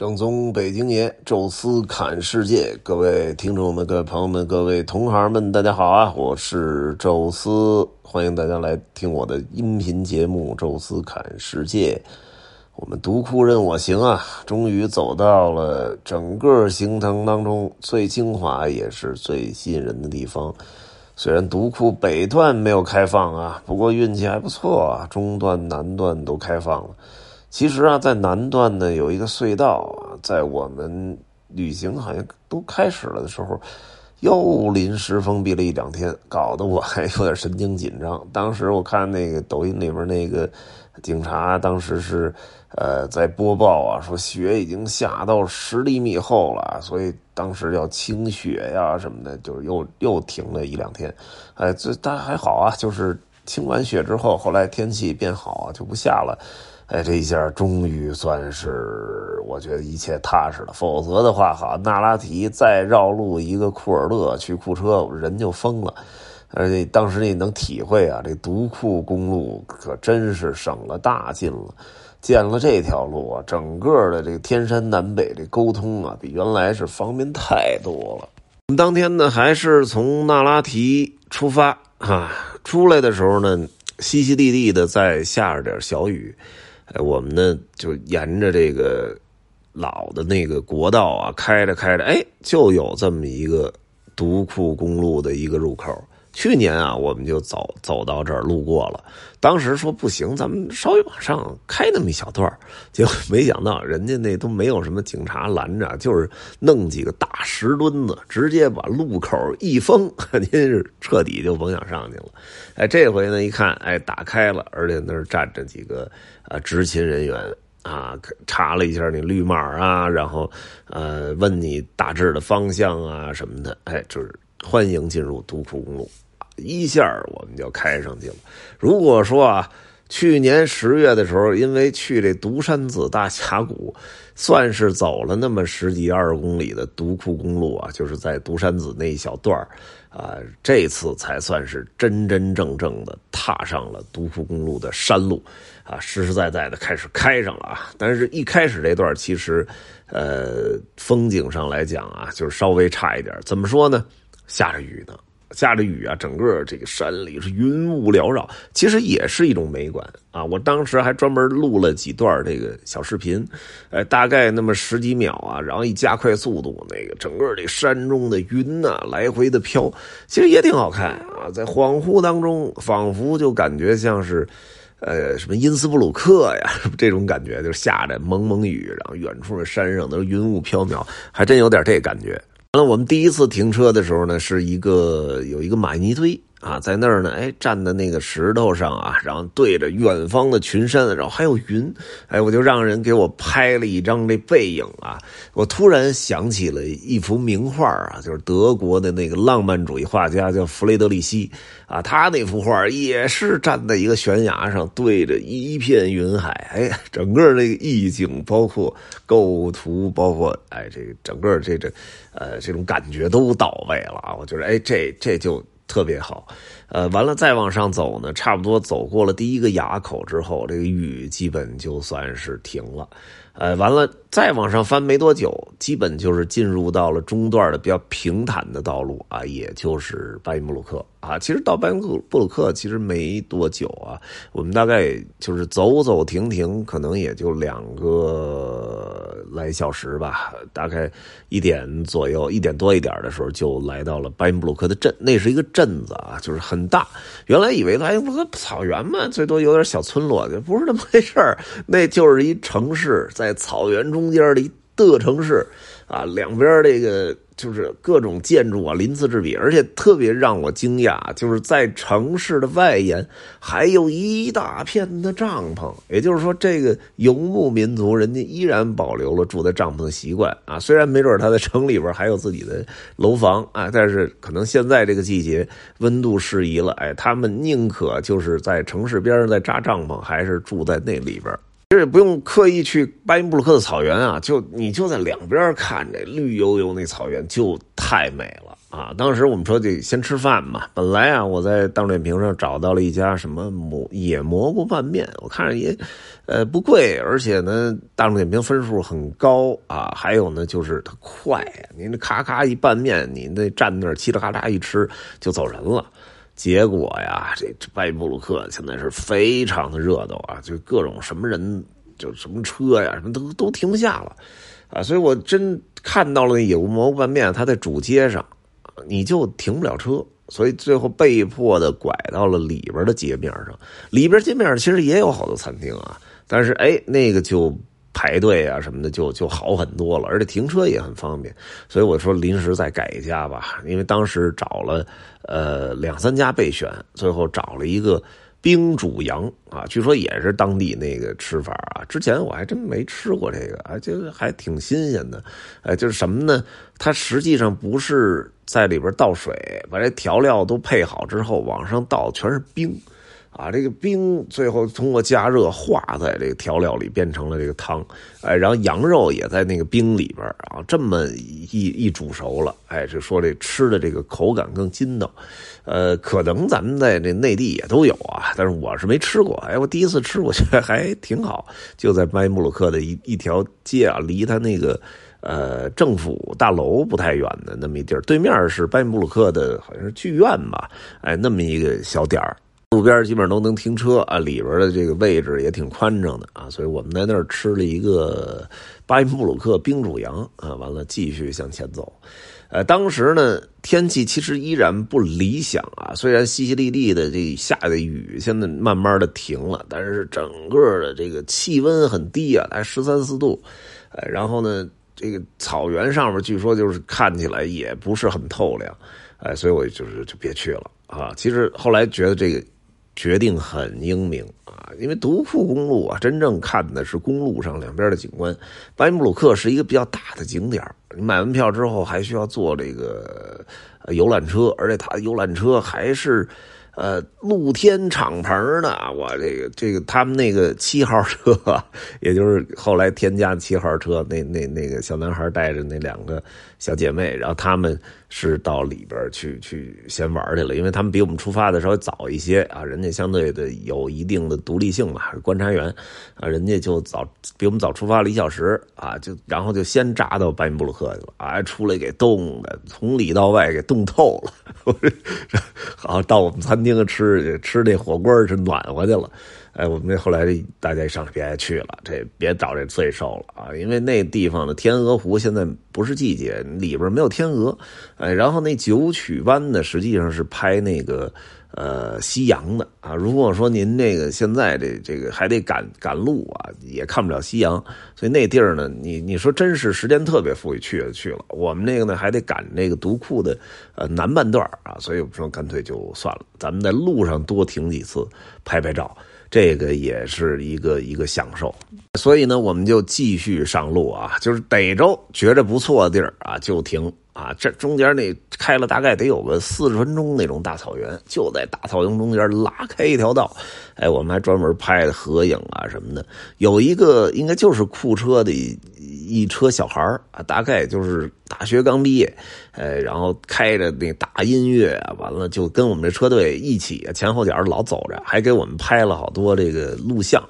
正宗北京爷，宙斯侃世界，各位听众们、各位朋友们、各位同行们，大家好啊！我是宙斯，欢迎大家来听我的音频节目《宙斯侃世界》。我们独库任我行啊，终于走到了整个行程当中最精华也是最吸引人的地方。虽然独库北段没有开放啊，不过运气还不错啊，中段、南段都开放了。其实啊，在南段呢有一个隧道啊，在我们旅行好像都开始了的时候，又临时封闭了一两天，搞得我还有点神经紧张。当时我看那个抖音里边那个警察，当时是呃在播报啊，说雪已经下到十厘米厚了，所以当时要清雪呀什么的，就是又又停了一两天。哎，这但还好啊，就是清完雪之后，后来天气变好啊，就不下了。哎，这一下终于算是我觉得一切踏实了。否则的话，哈，纳拉提再绕路一个库尔勒去库车，人就疯了。而且当时你能体会啊，这独库公路可真是省了大劲了。建了这条路啊，整个的这个天山南北这沟通啊，比原来是方便太多了。我们当天呢，还是从纳拉提出发啊，出来的时候呢，淅淅沥沥的在下着点小雨。哎，我们呢就沿着这个老的那个国道啊，开着开着，哎，就有这么一个独库公路的一个入口。去年啊，我们就走走到这儿路过了。当时说不行，咱们稍微往上开那么一小段结果没想到人家那都没有什么警察拦着，就是弄几个大石墩子，直接把路口一封，您是彻底就甭想上去了。哎，这回呢一看，哎，打开了，而且那儿站着几个啊执勤人员啊，查了一下你绿码啊，然后呃问你大致的方向啊什么的，哎，就是。欢迎进入独库公路，一下我们就开上去了。如果说啊，去年十月的时候，因为去这独山子大峡谷，算是走了那么十几二十公里的独库公路啊，就是在独山子那一小段啊，这次才算是真真正正的踏上了独库公路的山路啊，实实在在的开始开上了啊。但是一开始这段其实，呃，风景上来讲啊，就是稍微差一点。怎么说呢？下着雨呢，下着雨啊，整个这个山里是云雾缭绕，其实也是一种美感啊。我当时还专门录了几段这个小视频，哎，大概那么十几秒啊，然后一加快速度，那个整个这山中的云呐来回的飘，其实也挺好看啊。在恍惚当中，仿佛就感觉像是，呃，什么因斯布鲁克呀 这种感觉，就是下着蒙蒙雨，然后远处的山上都是云雾飘渺，还真有点这感觉。完了，我们第一次停车的时候呢，是一个有一个马尼堆。啊，在那儿呢，哎，站在那个石头上啊，然后对着远方的群山，然后还有云，哎，我就让人给我拍了一张这背影啊。我突然想起了一幅名画啊，就是德国的那个浪漫主义画家叫弗雷德里希啊，他那幅画也是站在一个悬崖上，对着一片云海，哎，整个这个意境，包括构图，包括哎，这个整个这这，呃，这种感觉都到位了啊。我觉得，哎，这这就。特别好，呃，完了再往上走呢，差不多走过了第一个垭口之后，这个雨基本就算是停了，呃，完了再往上翻没多久，基本就是进入到了中段的比较平坦的道路啊，也就是巴音布鲁克。啊，其实到班布布鲁克其实没多久啊，我们大概就是走走停停，可能也就两个来小时吧。大概一点左右，一点多一点的时候就来到了巴音布鲁克的镇，那是一个镇子啊，就是很大。原来以为巴音布鲁克草原嘛，最多有点小村落，不是那么回事，那就是一城市，在在草原中间的一的城市啊，两边这个。就是各种建筑啊，鳞次栉比，而且特别让我惊讶，就是在城市的外沿还有一大片的帐篷。也就是说，这个游牧民族人家依然保留了住在帐篷的习惯啊。虽然没准他在城里边还有自己的楼房啊，但是可能现在这个季节温度适宜了，哎，他们宁可就是在城市边上再扎帐篷，还是住在那里边。其实也不用刻意去巴音布鲁克的草原啊，就你就在两边看这绿油油那草原就太美了啊。当时我们说得先吃饭嘛。本来啊，我在大众点评上找到了一家什么蘑野蘑菇拌面，我看着也呃不贵，而且呢，大众点评分数很高啊。还有呢，就是它快，您这咔咔一拌面，你那站那儿嘁哩咔嚓一吃就走人了。结果呀，这这巴音布鲁克现在是非常的热闹啊，就各种什么人，就什么车呀，什么都都停不下了，啊，所以我真看到了那野无蘑菇拌面，它在主街上，你就停不了车，所以最后被迫的拐到了里边的街面上。里边街面其实也有好多餐厅啊，但是哎，那个就。排队啊什么的就就好很多了，而且停车也很方便，所以我说临时再改一家吧，因为当时找了呃两三家备选，最后找了一个冰煮羊啊，据说也是当地那个吃法啊，之前我还真没吃过这个啊，就还挺新鲜的，哎，就是什么呢？它实际上不是在里边倒水，把这调料都配好之后往上倒全是冰。啊，这个冰最后通过加热化在这个调料里，变成了这个汤。哎，然后羊肉也在那个冰里边啊，这么一一煮熟了，哎，就说这吃的这个口感更筋道。呃，可能咱们在这内地也都有啊，但是我是没吃过。哎，我第一次吃，我觉得还挺好。就在巴音布鲁克的一一条街啊，离他那个呃政府大楼不太远的那么一地儿，对面是巴音布鲁克的好像是剧院吧？哎，那么一个小点儿。路边基本上都能停车啊，里边的这个位置也挺宽敞的啊，所以我们在那儿吃了一个巴音布鲁克冰煮羊啊，完了继续向前走。呃，当时呢天气其实依然不理想啊，虽然淅淅沥沥的这下的雨现在慢慢的停了，但是整个的这个气温很低啊，才十三四度。呃，然后呢，这个草原上面据说就是看起来也不是很透亮，哎，所以我就是就别去了啊。其实后来觉得这个。决定很英明啊，因为独库公路啊，真正看的是公路上两边的景观。巴音布鲁克是一个比较大的景点你买完票之后还需要坐这个游览车，而且它游览车还是。呃，露天敞篷的，我这个这个他们那个七号车，也就是后来添加的七号车，那那那个小男孩带着那两个小姐妹，然后他们是到里边去去先玩去了，因为他们比我们出发的稍微早一些啊，人家相对的有一定的独立性嘛，观察员啊，人家就早比我们早出发了一小时啊，就然后就先扎到巴音布鲁克去了啊，出来给冻的，从里到外给冻透了，好到我们餐。厅着吃吃那火锅是暖和去了，哎，我们这后来大家一商量，别去了，这别找这罪受了啊！因为那地方的天鹅湖现在不是季节，里边没有天鹅，哎，然后那九曲湾呢，实际上是拍那个。呃，夕阳的啊，如果说您这个现在这这个还得赶赶路啊，也看不了夕阳，所以那地儿呢，你你说真是时间特别富裕，去就去了。我们那个呢还得赶那个独库的呃南半段啊，所以我说干脆就算了，咱们在路上多停几次，拍拍照，这个也是一个一个享受。所以呢，我们就继续上路啊，就是逮着觉着不错的地儿啊就停。啊，这中间那开了大概得有个四十分钟那种大草原，就在大草原中间拉开一条道，哎，我们还专门拍的合影啊什么的。有一个应该就是库车的一车小孩啊，大概就是大学刚毕业，哎，然后开着那大音乐，完了就跟我们这车队一起前后脚老走着，还给我们拍了好多这个录像。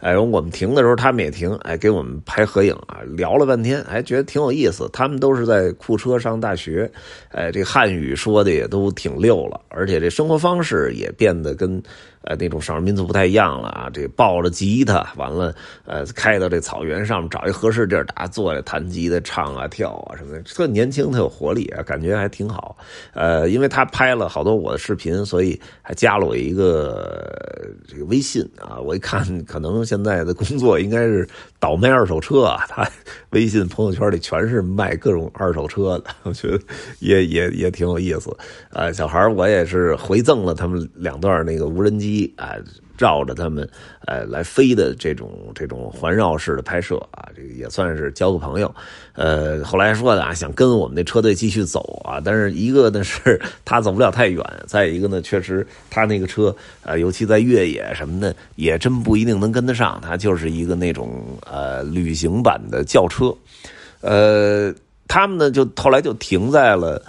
哎，我们停的时候，他们也停，哎，给我们拍合影啊，聊了半天，哎，觉得挺有意思。他们都是在库车上大学，哎，这汉语说的也都挺溜了，而且这生活方式也变得跟。呃，那种少数民族不太一样了啊！这抱着吉他，完了，呃，开到这草原上面，找一合适地儿，大家坐下弹吉他、唱啊、跳啊什么的，特年轻，特有活力啊，感觉还挺好。呃，因为他拍了好多我的视频，所以还加了我一个这个微信啊。我一看，可能现在的工作应该是倒卖二手车啊。他 微信朋友圈里全是卖各种二手车的，我觉得也也也挺有意思。呃，小孩我也是回赠了他们两段那个无人机。机啊，绕着他们，呃，来飞的这种这种环绕式的拍摄啊，这个也算是交个朋友。呃，后来说的啊，想跟我们那车队继续走啊，但是一个呢是他走不了太远，再一个呢，确实他那个车啊，尤其在越野什么的，也真不一定能跟得上。他就是一个那种呃旅行版的轿车，呃，他们呢就后来就停在了。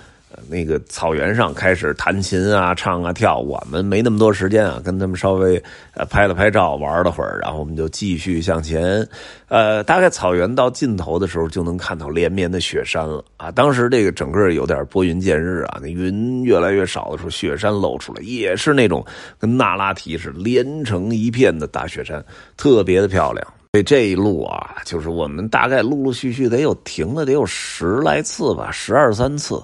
那个草原上开始弹琴啊、唱啊、跳，我们没那么多时间啊，跟他们稍微呃拍了拍照，玩了会儿，然后我们就继续向前。呃，大概草原到尽头的时候，就能看到连绵的雪山了啊。当时这个整个有点拨云见日啊，那云越来越少的时候，雪山露出来，也是那种跟那拉提似的连成一片的大雪山，特别的漂亮。所以这一路啊，就是我们大概陆陆续续得有停了得有十来次吧，十二三次，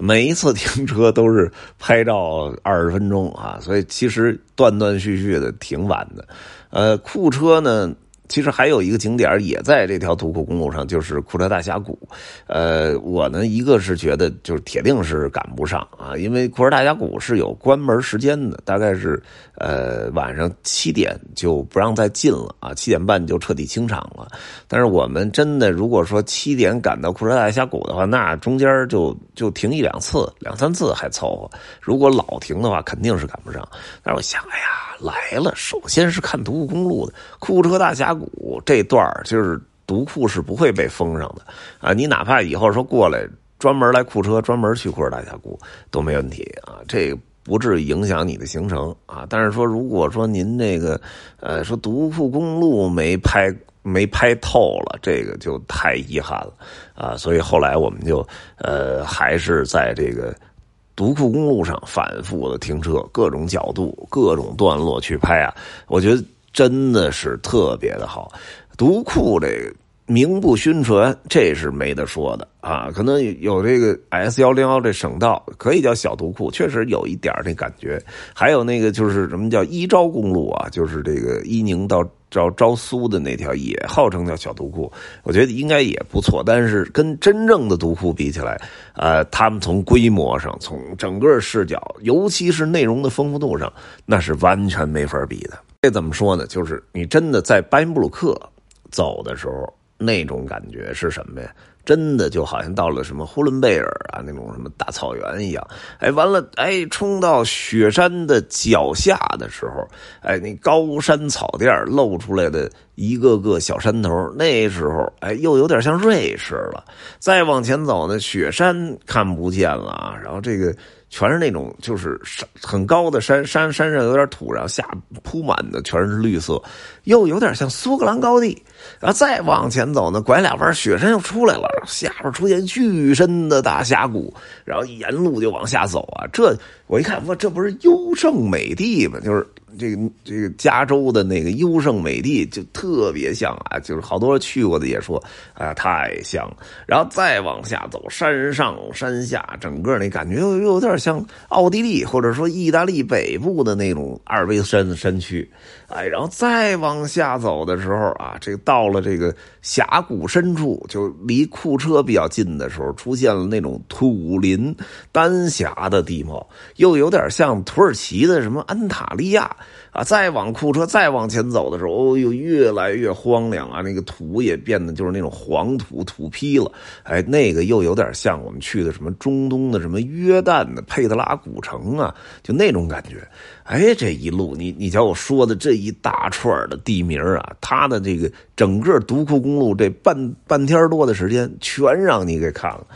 每一次停车都是拍照二十分钟啊，所以其实断断续续的挺晚的。呃，库车呢？其实还有一个景点也在这条独库公路上，就是库车大峡谷。呃，我呢，一个是觉得就是铁定是赶不上啊，因为库车大峡谷是有关门时间的，大概是呃晚上七点就不让再进了啊，七点半就彻底清场了。但是我们真的如果说七点赶到库车大峡谷的话，那中间就就停一两次、两三次还凑合。如果老停的话，肯定是赶不上。但是我想，哎呀。来了，首先是看独库公路的库车大峡谷这段就是独库是不会被封上的啊！你哪怕以后说过来专门来库车，专门去库车大峡谷都没问题啊，这不至于影响你的行程啊。但是说，如果说您这个呃说独库公路没拍没拍透了，这个就太遗憾了啊！所以后来我们就呃还是在这个。独库公路上反复的停车，各种角度、各种段落去拍啊，我觉得真的是特别的好。独库这名不虚传，这是没得说的啊。可能有这个 S 幺零幺这省道可以叫小独库，确实有一点那感觉。还有那个就是什么叫伊昭公路啊，就是这个伊宁到。招招苏的那条也号称叫小独库，我觉得应该也不错。但是跟真正的独库比起来，呃，他们从规模上、从整个视角，尤其是内容的丰富度上，那是完全没法比的。这怎么说呢？就是你真的在巴音布鲁克走的时候，那种感觉是什么呀？真的就好像到了什么呼伦贝尔啊那种什么大草原一样，哎，完了，哎，冲到雪山的脚下的时候，哎，那高山草甸露出来的一个个小山头，那时候，哎，又有点像瑞士了。再往前走呢，雪山看不见了，然后这个。全是那种就是山很高的山，山山上有点土，然后下铺满的全是绿色，又有点像苏格兰高地。然后再往前走呢，拐俩弯，雪山又出来了，下边出现巨深的大峡谷，然后沿路就往下走啊。这我一看，哇，这不是优胜美地吗？就是。这个这个加州的那个优胜美地就特别像啊，就是好多人去过的也说，啊太像。然后再往下走，山上山下，整个那感觉又有点像奥地利或者说意大利北部的那种阿尔卑斯山山区。哎，然后再往下走的时候啊，这个到了这个峡谷深处，就离库车比较近的时候，出现了那种土林丹霞的地貌，又有点像土耳其的什么安塔利亚。啊，再往库车再往前走的时候，哦哟，越来越荒凉啊！那个土也变得就是那种黄土土坯了。哎，那个又有点像我们去的什么中东的什么约旦的佩特拉古城啊，就那种感觉。哎，这一路你你瞧我说的这一大串的地名啊，它的这个整个独库公路这半半天多的时间，全让你给看了。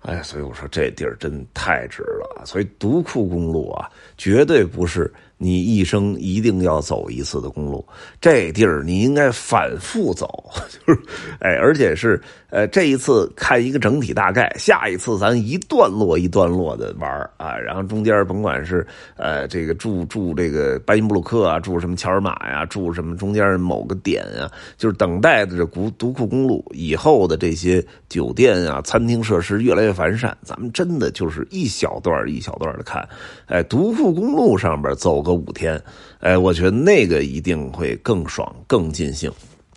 哎，所以我说这地儿真太值了。所以独库公路啊，绝对不是。你一生一定要走一次的公路，这地儿你应该反复走，就是，哎，而且是，呃，这一次看一个整体大概，下一次咱一段落一段落的玩啊，然后中间甭管是，呃，这个住住这个巴音布鲁克啊，住什么乔尔玛呀，住什么中间某个点啊，就是等待的这独独库公路以后的这些酒店啊、餐厅设施越来越完善，咱们真的就是一小段一小段的看，哎，独库公路上边走个。五天，哎，我觉得那个一定会更爽、更尽兴。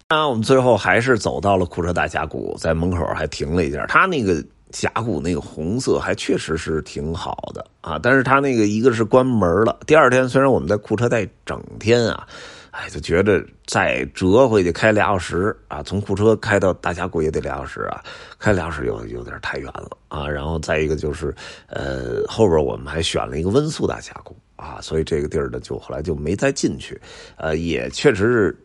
那我们最后还是走到了库车大峡谷，在门口还停了一下。它那个峡谷那个红色还确实是挺好的啊，但是它那个一个是关门了。第二天虽然我们在库车待整天啊。哎，就觉得再折回去开俩小时啊，从库车开到大峡谷也得俩小时啊，开俩小时有有点太远了啊。然后再一个就是，呃，后边我们还选了一个温宿大峡谷啊，所以这个地儿呢，就后来就没再进去。呃，也确实是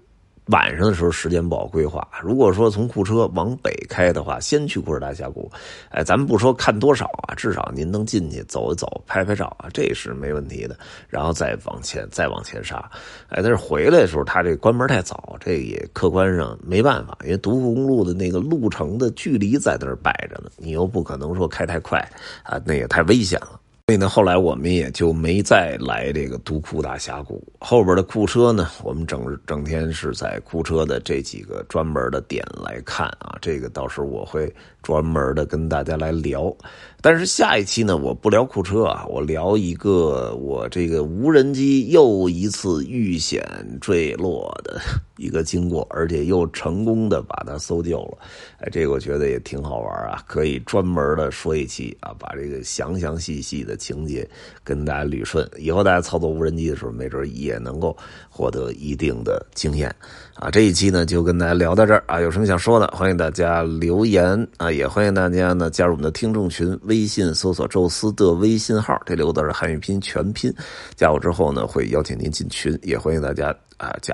晚上的时候时间不好规划。如果说从库车往北开的话，先去库尔大峡谷，哎，咱们不说看多少啊，至少您能进去走一走、拍拍照啊，这是没问题的。然后再往前，再往前杀，哎，但是回来的时候，它这关门太早，这也客观上没办法，因为独库公路的那个路程的距离在那儿摆着呢，你又不可能说开太快啊，那也太危险了。所以呢，后来我们也就没再来这个独库大峡谷。后边的库车呢，我们整整天是在库车的这几个专门的点来看啊。这个到时候我会专门的跟大家来聊。但是下一期呢，我不聊库车啊，我聊一个我这个无人机又一次遇险坠落的 一个经过，而且又成功的把它搜救了。哎，这个我觉得也挺好玩啊，可以专门的说一期啊，把这个详详细细的情节跟大家捋顺。以后大家操作无人机的时候，没准也能够获得一定的经验啊。这一期呢，就跟大家聊到这儿啊，有什么想说的，欢迎大家留言啊，也欢迎大家呢加入我们的听众群。微信搜索“宙斯”的微信号，这六个字是汉语拼音全拼。加我之后呢，会邀请您进群，也欢迎大家啊加，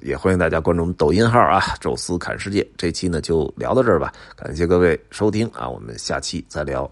也欢迎大家关注我们抖音号啊“宙斯看世界”。这期呢就聊到这儿吧，感谢各位收听啊，我们下期再聊。